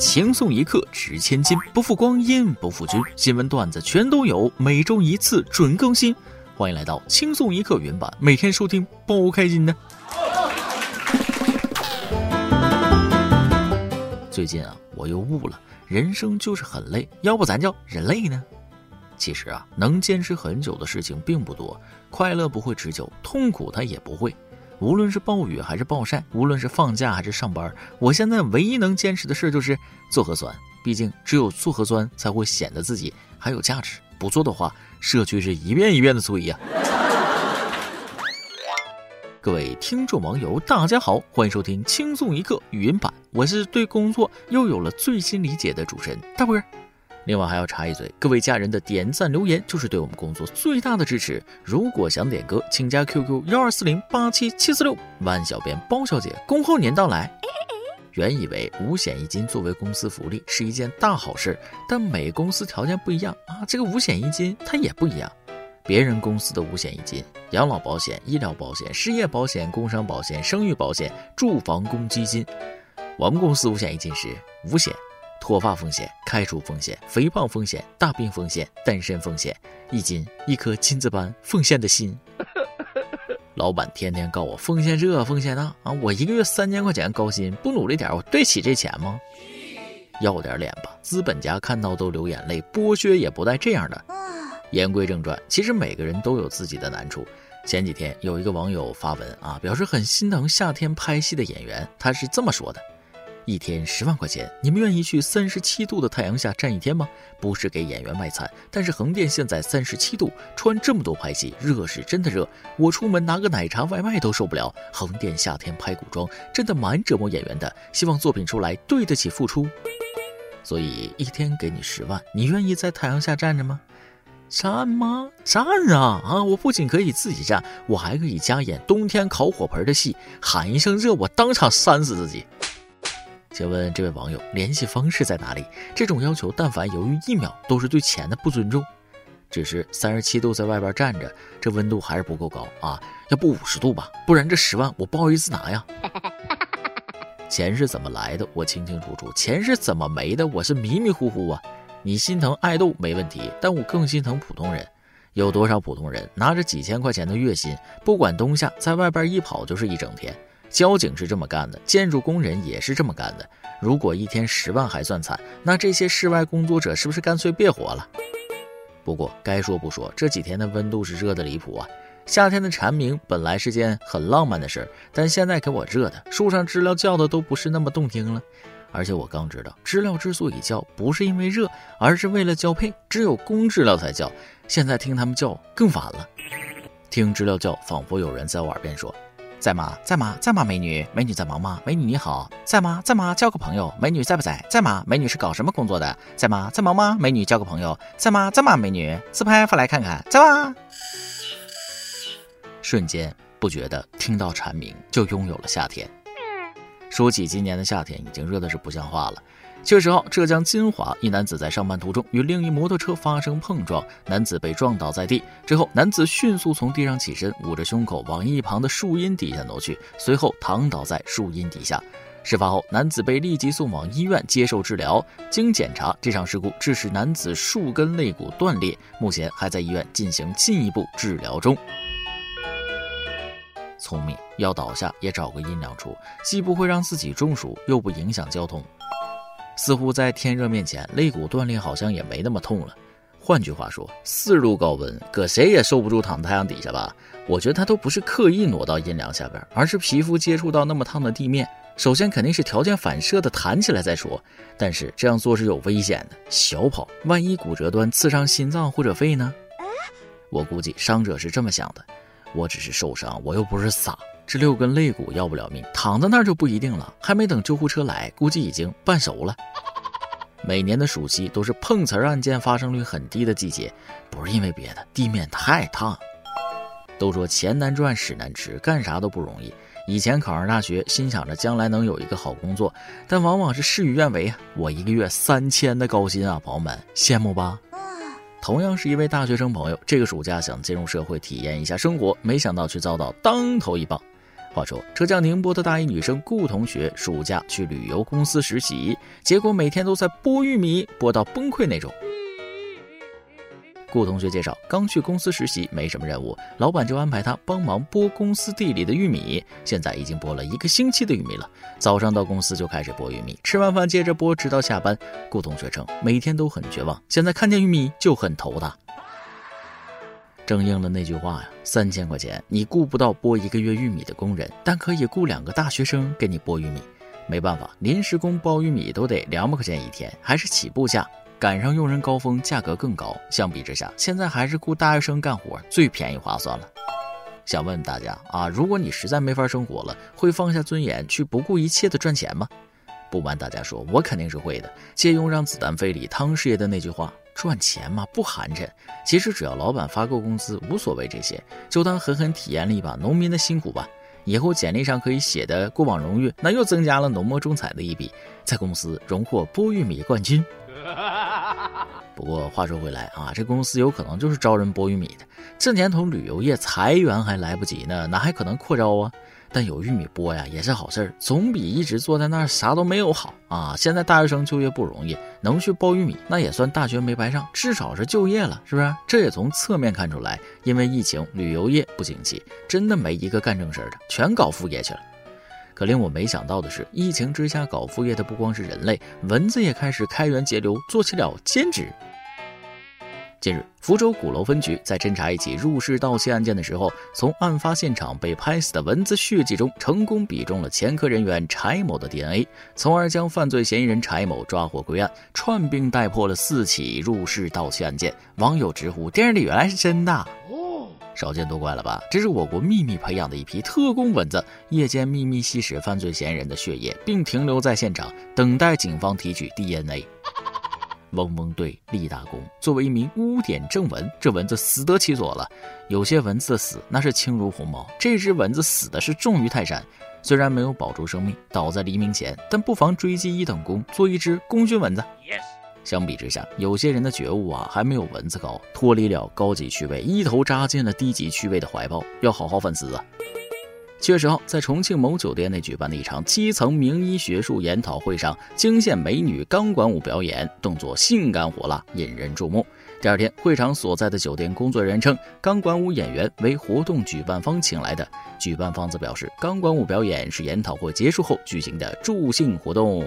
轻松一刻值千金，不负光阴不负君。新闻段子全都有，每周一次准更新。欢迎来到轻松一刻原版，每天收听包开心的。最近啊，我又悟了，人生就是很累，要不咱叫人类呢？其实啊，能坚持很久的事情并不多，快乐不会持久，痛苦它也不会。无论是暴雨还是暴晒，无论是放假还是上班，我现在唯一能坚持的事就是做核酸。毕竟只有做核酸才会显得自己还有价值，不做的话，社区是一遍一遍的催呀。各位听众网友，大家好，欢迎收听轻松一刻语音版，我是对工作又有了最新理解的主持人大波儿。另外还要插一嘴，各位家人的点赞留言就是对我们工作最大的支持。如果想点歌，请加 QQ 幺二四零八七七四六，万小编包小姐恭候您到来。原以为五险一金作为公司福利是一件大好事，但每公司条件不一样啊，这个五险一金它也不一样。别人公司的五险一金，养老保险、医疗保险、失业保险、工伤保险、生育保险、住房公积金，我们公司五险一金是五险。脱发风险、开除风险、肥胖风险、大病风险、单身风险，一金一颗金子般奉献的心。老板天天告我奉献这奉献那啊，我一个月三千块钱高薪，不努力点我对起这钱吗？要点脸吧，资本家看到都流眼泪，剥削也不带这样的。言归正传，其实每个人都有自己的难处。前几天有一个网友发文啊，表示很心疼夏天拍戏的演员，他是这么说的。一天十万块钱，你们愿意去三十七度的太阳下站一天吗？不是给演员卖惨，但是横店现在三十七度，穿这么多拍戏，热是真的热。我出门拿个奶茶外卖都受不了。横店夏天拍古装，真的蛮折磨演员的。希望作品出来对得起付出。所以一天给你十万，你愿意在太阳下站着吗？站吗？站啊！啊！我不仅可以自己站，我还可以加演冬天烤火盆的戏，喊一声热，我当场扇死自己。请问这位网友联系方式在哪里？这种要求，但凡犹豫一秒，都是对钱的不尊重。只是三十七度在外边站着，这温度还是不够高啊！要不五十度吧，不然这十万我不好意思拿呀。钱是怎么来的？我清清楚楚。钱是怎么没的？我是迷迷糊糊啊。你心疼爱豆没问题，但我更心疼普通人。有多少普通人拿着几千块钱的月薪，不管冬夏，在外边一跑就是一整天。交警是这么干的，建筑工人也是这么干的。如果一天十万还算惨，那这些室外工作者是不是干脆别活了？不过该说不说，这几天的温度是热的离谱啊！夏天的蝉鸣本来是件很浪漫的事儿，但现在给我热的，树上知了叫的都不是那么动听了。而且我刚知道，知了之所以叫，不是因为热，而是为了交配，只有公知了才叫。现在听它们叫更烦了，听知了叫，仿佛有人在我耳边说。在吗？在吗？在吗？美女，美女在忙吗？美女你好，在吗？在吗？交个朋友，美女在不在？在吗？美女是搞什么工作的？在吗？在忙吗？美女交个朋友，在吗？在吗？美女自拍发来看看，在吗？瞬间不觉得听到蝉鸣就拥有了夏天。说起今年的夏天，已经热的是不像话了。七月十号，浙江金华一男子在上班途中与另一摩托车发生碰撞，男子被撞倒在地。之后，男子迅速从地上起身，捂着胸口往一旁的树荫底下挪去，随后躺倒在树荫底下。事发后，男子被立即送往医院接受治疗。经检查，这场事故致使男子数根肋骨断裂，目前还在医院进行进一步治疗中。聪明，要倒下也找个阴凉处，既不会让自己中暑，又不影响交通。似乎在天热面前，肋骨断裂好像也没那么痛了。换句话说，四十度高温，搁谁也受不住躺太阳底下吧？我觉得他都不是刻意挪到阴凉下边，而是皮肤接触到那么烫的地面，首先肯定是条件反射的弹起来再说。但是这样做是有危险的，小跑，万一骨折端刺伤心脏或者肺呢？我估计伤者是这么想的：我只是受伤，我又不是傻。这六根肋骨要不了命，躺在那儿就不一定了。还没等救护车来，估计已经半熟了。每年的暑期都是碰瓷儿案件发生率很低的季节，不是因为别的，地面太烫。都说钱难赚，屎难吃，干啥都不容易。以前考上大学，心想着将来能有一个好工作，但往往是事与愿违啊。我一个月三千的高薪啊，朋友们羡慕吧？同样是一位大学生朋友，这个暑假想进入社会体验一下生活，没想到却遭到当头一棒。话说，浙江宁波的大一女生顾同学暑假去旅游公司实习，结果每天都在剥玉米，剥到崩溃那种。顾同学介绍，刚去公司实习，没什么任务，老板就安排他帮忙剥公司地里的玉米。现在已经剥了一个星期的玉米了，早上到公司就开始剥玉米，吃完饭接着剥，直到下班。顾同学称，每天都很绝望，现在看见玉米就很头大。正应了那句话呀，三千块钱你雇不到剥一个月玉米的工人，但可以雇两个大学生给你剥玉米。没办法，临时工包玉米都得两百块钱一天，还是起步价。赶上用人高峰，价格更高。相比之下，现在还是雇大学生干活最便宜划算了。想问大家啊，如果你实在没法生活了，会放下尊严去不顾一切的赚钱吗？不瞒大家说，我肯定是会的。借用《让子弹飞》里汤师爷的那句话：“赚钱嘛，不寒碜。其实只要老板发够工资，无所谓这些，就当狠狠体验了一把农民的辛苦吧。以后简历上可以写的过往荣誉，那又增加了浓墨重彩的一笔，在公司荣获剥玉米冠军。”不过话说回来啊，这公司有可能就是招人剥玉米的。这年头旅游业裁员还来不及呢，哪还可能扩招啊？但有玉米剥呀，也是好事儿，总比一直坐在那儿啥都没有好啊。现在大学生就业不容易，能去剥玉米，那也算大学没白上，至少是就业了，是不是？这也从侧面看出来，因为疫情，旅游业不景气，真的没一个干正事儿的，全搞副业去了。可令我没想到的是，疫情之下搞副业的不光是人类，蚊子也开始开源节流，做起了兼职。近日，福州鼓楼分局在侦查一起入室盗窃案件的时候，从案发现场被拍死的蚊子血迹中，成功比中了前科人员柴某的 DNA，从而将犯罪嫌疑人柴某抓获归案，串并带破了四起入室盗窃案件。网友直呼：“电视里原来是真的。”少见多怪了吧？这是我国秘密培养的一批特工蚊子，夜间秘密吸食犯罪嫌疑人的血液，并停留在现场，等待警方提取 DNA。嗡嗡队立大功。作为一名污点正文，这蚊子死得其所了。有些蚊子的死那是轻如鸿毛，这只蚊子死的是重于泰山。虽然没有保住生命，倒在黎明前，但不妨追击一等功，做一只功勋蚊子。Yes. 相比之下，有些人的觉悟啊，还没有蚊子高，脱离了高级趣味，一头扎进了低级趣味的怀抱，要好好反思啊！七月十号，在重庆某酒店内举办的一场基层名医学术研讨会上，惊现美女钢管舞表演，动作性感火辣，引人注目。第二天，会场所在的酒店工作人员称，钢管舞演员为活动举办方请来的。举办方则表示，钢管舞表演是研讨会结束后举行的助兴活动。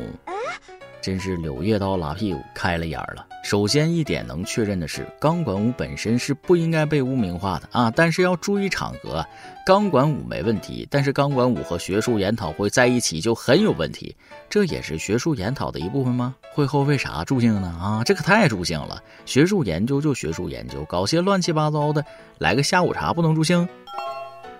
真是柳叶刀拉屁股开了眼了。首先一点能确认的是，钢管舞本身是不应该被污名化的啊，但是要注意场合。钢管舞没问题，但是钢管舞和学术研讨会在一起就很有问题。这也是学术研讨的一部分吗？会后为啥助兴呢？啊，这可太助兴了！学术研究就学术研究，搞些乱七八糟的，来个下午茶不能助兴？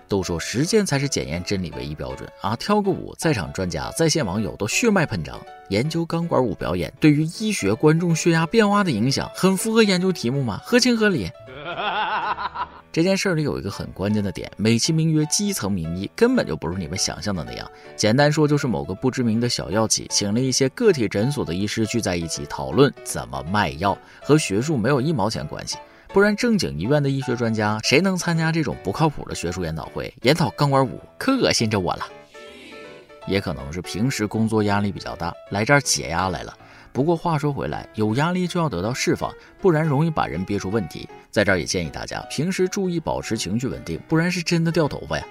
都说实践才是检验真理唯一标准啊！跳个舞，在场专家、在线网友都血脉喷张。研究钢管舞表演对于医学观众血压变化的影响，很符合研究题目吗？合情合理。这件事里有一个很关键的点，美其名曰基层名医，根本就不是你们想象的那样。简单说，就是某个不知名的小药企，请了一些个体诊所的医师聚在一起讨论怎么卖药，和学术没有一毛钱关系。不然，正经医院的医学专家谁能参加这种不靠谱的学术研讨会？研讨钢管舞，可恶心着我了。也可能是平时工作压力比较大，来这儿解压来了。不过话说回来，有压力就要得到释放，不然容易把人憋出问题。在这儿也建议大家平时注意保持情绪稳定，不然是真的掉头发呀。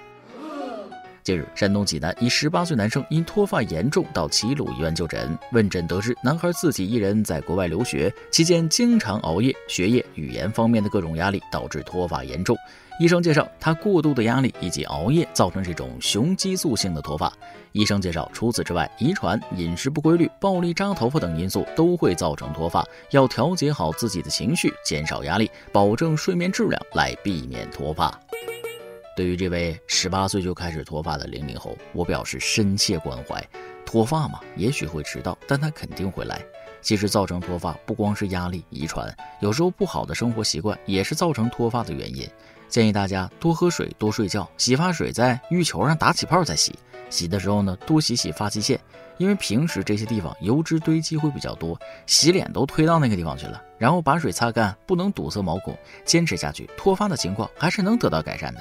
近日，山东济南一十八岁男生因脱发严重到齐鲁医院就诊。问诊得知，男孩自己一人在国外留学期间，经常熬夜，学业、语言方面的各种压力导致脱发严重。医生介绍，他过度的压力以及熬夜造成这种雄激素性的脱发。医生介绍，除此之外，遗传、饮食不规律、暴力扎头发等因素都会造成脱发，要调节好自己的情绪，减少压力，保证睡眠质量，来避免脱发。对于这位十八岁就开始脱发的零零后，我表示深切关怀。脱发嘛，也许会迟到，但他肯定会来。其实造成脱发不光是压力、遗传，有时候不好的生活习惯也是造成脱发的原因。建议大家多喝水、多睡觉，洗发水在浴球上打起泡再洗。洗的时候呢，多洗洗发际线，因为平时这些地方油脂堆积会比较多，洗脸都推到那个地方去了。然后把水擦干，不能堵塞毛孔，坚持下去，脱发的情况还是能得到改善的。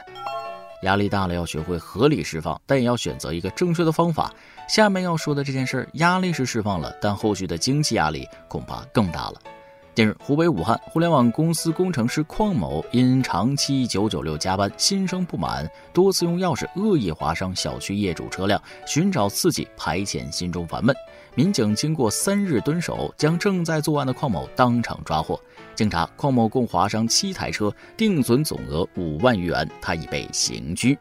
压力大了要学会合理释放，但也要选择一个正确的方法。下面要说的这件事儿，压力是释放了，但后续的经济压力恐怕更大了。近日，湖北武汉互联网公司工程师邝某因长期九九六加班，心生不满，多次用钥匙恶意划伤小区业主车辆，寻找刺激排遣心中烦闷。民警经过三日蹲守，将正在作案的邝某当场抓获。经查，邝某共划伤七台车，定损总额五万余元，他已被刑拘。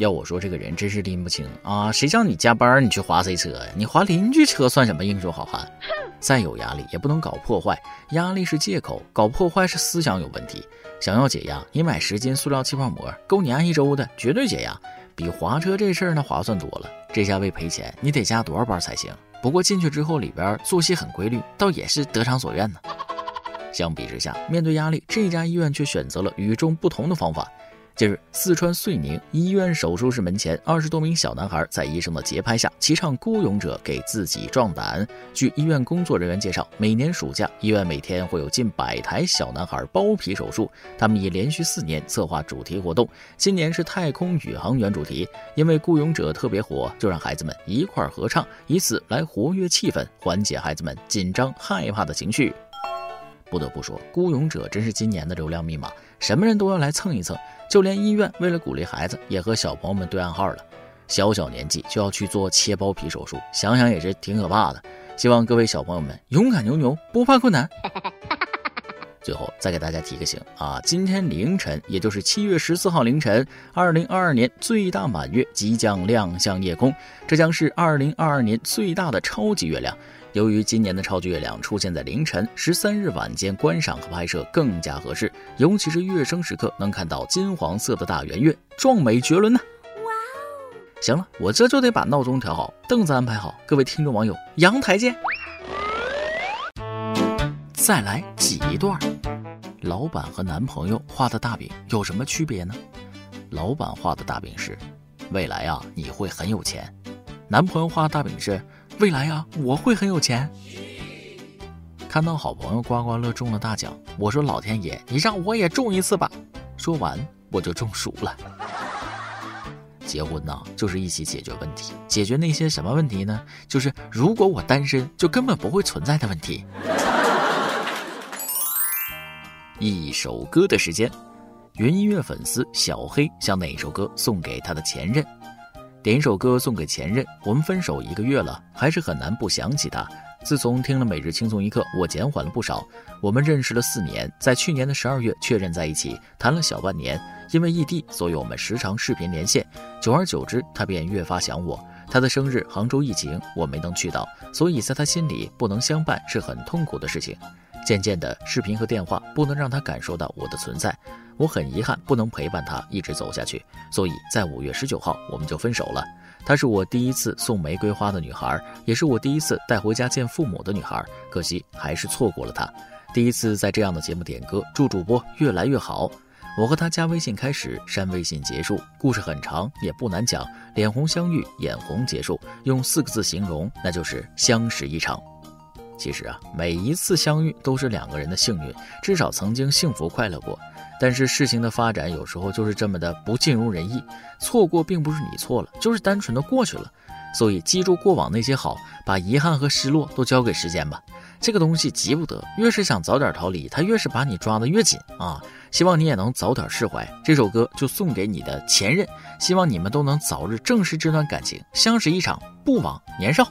要我说，这个人真是拎不清啊！谁叫你加班，你去划谁车呀？你划邻居车算什么英雄好汉？再有压力也不能搞破坏，压力是借口，搞破坏是思想有问题。想要解压，你买十斤塑料气泡膜，够你按一周的，绝对解压。比划车这事儿那划算多了。这下为赔钱，你得加多少班才行？不过进去之后，里边作息很规律，倒也是得偿所愿呢。相比之下，面对压力，这家医院却选择了与众不同的方法。近日，四川遂宁医院手术室门前，二十多名小男孩在医生的节拍下齐唱《孤勇者》，给自己壮胆。据医院工作人员介绍，每年暑假，医院每天会有近百台小男孩包皮手术。他们已连续四年策划主题活动，今年是太空宇航员主题。因为《孤勇者》特别火，就让孩子们一块儿合唱，以此来活跃气氛，缓解孩子们紧张害怕的情绪。不得不说，《孤勇者》真是今年的流量密码，什么人都要来蹭一蹭。就连医院为了鼓励孩子，也和小朋友们对暗号了。小小年纪就要去做切包皮手术，想想也是挺可怕的。希望各位小朋友们勇敢牛牛，不怕困难。最后再给大家提个醒啊，今天凌晨，也就是七月十四号凌晨，二零二二年最大满月即将亮相夜空，这将是二零二二年最大的超级月亮。由于今年的超级月亮出现在凌晨，十三日晚间观赏和拍摄更加合适，尤其是月升时刻能看到金黄色的大圆月，壮美绝伦呐！哇哦！行了，我这就得把闹钟调好，凳子安排好，各位听众网友，阳台见！再来挤一段。老板和男朋友画的大饼有什么区别呢？老板画的大饼是，未来啊你会很有钱，男朋友画的大饼是。未来呀，我会很有钱。看到好朋友刮刮乐中了大奖，我说老天爷，你让我也中一次吧。说完我就中暑了。结婚呢，就是一起解决问题，解决那些什么问题呢？就是如果我单身，就根本不会存在的问题。一首歌的时间，云音乐粉丝小黑将哪首歌送给他的前任？点一首歌送给前任。我们分手一个月了，还是很难不想起他。自从听了每日轻松一刻，我减缓了不少。我们认识了四年，在去年的十二月确认在一起，谈了小半年。因为异地，所以我们时常视频连线。久而久之，他便越发想我。他的生日杭州疫情，我没能去到，所以在他心里不能相伴是很痛苦的事情。渐渐的，视频和电话不能让他感受到我的存在。我很遗憾不能陪伴他一直走下去，所以在五月十九号我们就分手了。她是我第一次送玫瑰花的女孩，也是我第一次带回家见父母的女孩。可惜还是错过了她。第一次在这样的节目点歌，祝主播越来越好。我和她加微信开始，删微信结束，故事很长也不难讲。脸红相遇，眼红结束，用四个字形容，那就是相识一场。其实啊，每一次相遇都是两个人的幸运，至少曾经幸福快乐过。但是事情的发展有时候就是这么的不尽如人意，错过并不是你错了，就是单纯的过去了。所以记住过往那些好，把遗憾和失落都交给时间吧。这个东西急不得，越是想早点逃离，它越是把你抓得越紧啊！希望你也能早点释怀。这首歌就送给你的前任，希望你们都能早日正视这段感情，相识一场，不枉年少。